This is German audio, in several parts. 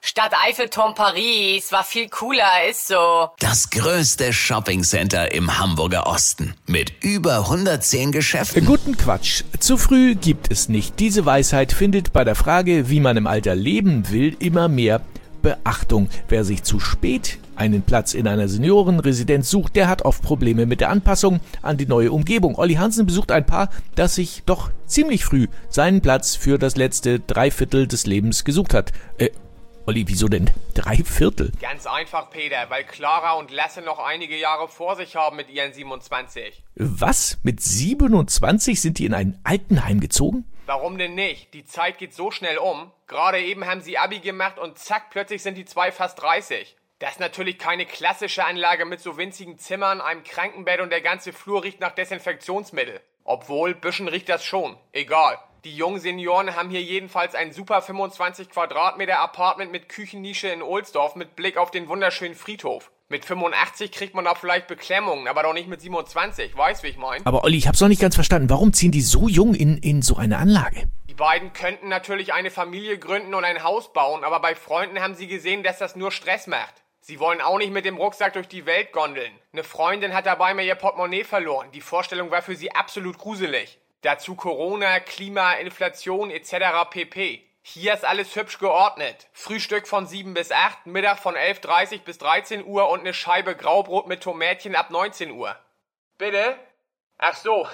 Stadt Eiffelturm Paris war viel cooler, ist so. Das größte Shoppingcenter im Hamburger Osten mit über 110 Geschäften. Guten Quatsch. Zu früh gibt es nicht. Diese Weisheit findet bei der Frage, wie man im Alter leben will, immer mehr Beachtung. Wer sich zu spät einen Platz in einer Seniorenresidenz sucht, der hat oft Probleme mit der Anpassung an die neue Umgebung. Olli Hansen besucht ein Paar, das sich doch ziemlich früh seinen Platz für das letzte Dreiviertel des Lebens gesucht hat. Äh, Olli, wieso denn drei Viertel? Ganz einfach, Peter, weil Clara und Lasse noch einige Jahre vor sich haben mit ihren 27. Was? Mit 27 sind die in ein Altenheim gezogen? Warum denn nicht? Die Zeit geht so schnell um. Gerade eben haben sie Abi gemacht und zack, plötzlich sind die zwei fast 30. Das ist natürlich keine klassische Anlage mit so winzigen Zimmern, einem Krankenbett und der ganze Flur riecht nach Desinfektionsmittel. Obwohl, bisschen riecht das schon. Egal. Die jungen Senioren haben hier jedenfalls ein super 25 Quadratmeter Apartment mit Küchennische in Ohlsdorf mit Blick auf den wunderschönen Friedhof. Mit 85 kriegt man da vielleicht Beklemmungen, aber doch nicht mit 27, weißt wie ich mein? Aber Olli, ich hab's noch nicht ganz verstanden. Warum ziehen die so jung in, in so eine Anlage? Die beiden könnten natürlich eine Familie gründen und ein Haus bauen, aber bei Freunden haben sie gesehen, dass das nur Stress macht. Sie wollen auch nicht mit dem Rucksack durch die Welt gondeln. Eine Freundin hat dabei mir ihr Portemonnaie verloren. Die Vorstellung war für sie absolut gruselig. Dazu Corona, Klima, Inflation etc. pp. Hier ist alles hübsch geordnet. Frühstück von 7 bis 8, Mittag von 11.30 bis 13 Uhr und eine Scheibe Graubrot mit Tomätchen ab 19 Uhr. Bitte? Ach so.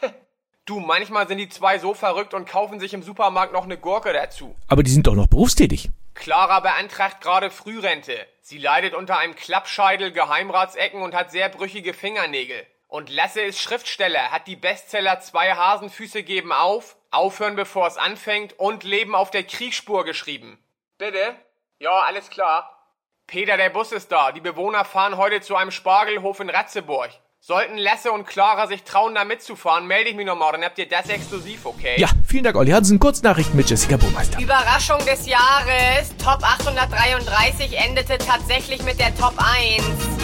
du, manchmal sind die zwei so verrückt und kaufen sich im Supermarkt noch eine Gurke dazu. Aber die sind doch noch berufstätig. Clara beantragt gerade Frührente. Sie leidet unter einem Klappscheitel, Geheimratsecken und hat sehr brüchige Fingernägel. Und Lasse ist Schriftsteller, hat die Bestseller Zwei Hasenfüße geben auf, Aufhören bevor es anfängt und Leben auf der Kriegsspur geschrieben. Bitte? Ja, alles klar. Peter, der Bus ist da. Die Bewohner fahren heute zu einem Spargelhof in Ratzeburg. Sollten Lasse und Clara sich trauen, da mitzufahren, melde ich mich nochmal, dann habt ihr das exklusiv, okay? Ja, vielen Dank, Olli Hansen. Kurznachrichten mit Jessica Burmeister. Überraschung des Jahres. Top 833 endete tatsächlich mit der Top 1.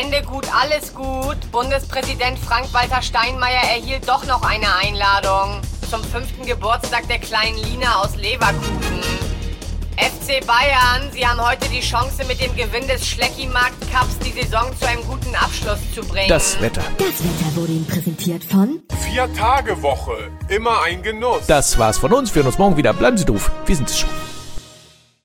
Ende gut, alles gut. Bundespräsident Frank-Walter Steinmeier erhielt doch noch eine Einladung zum fünften Geburtstag der kleinen Lina aus Leverkusen. FC Bayern, sie haben heute die Chance, mit dem Gewinn des Schleckimarkt Cups die Saison zu einem guten Abschluss zu bringen. Das Wetter. Das Wetter wurde Ihnen präsentiert von Vier Tage Woche. Immer ein Genuss. Das war's von uns. Wir hören uns morgen wieder. Bleiben Sie doof. Wir sind es schon.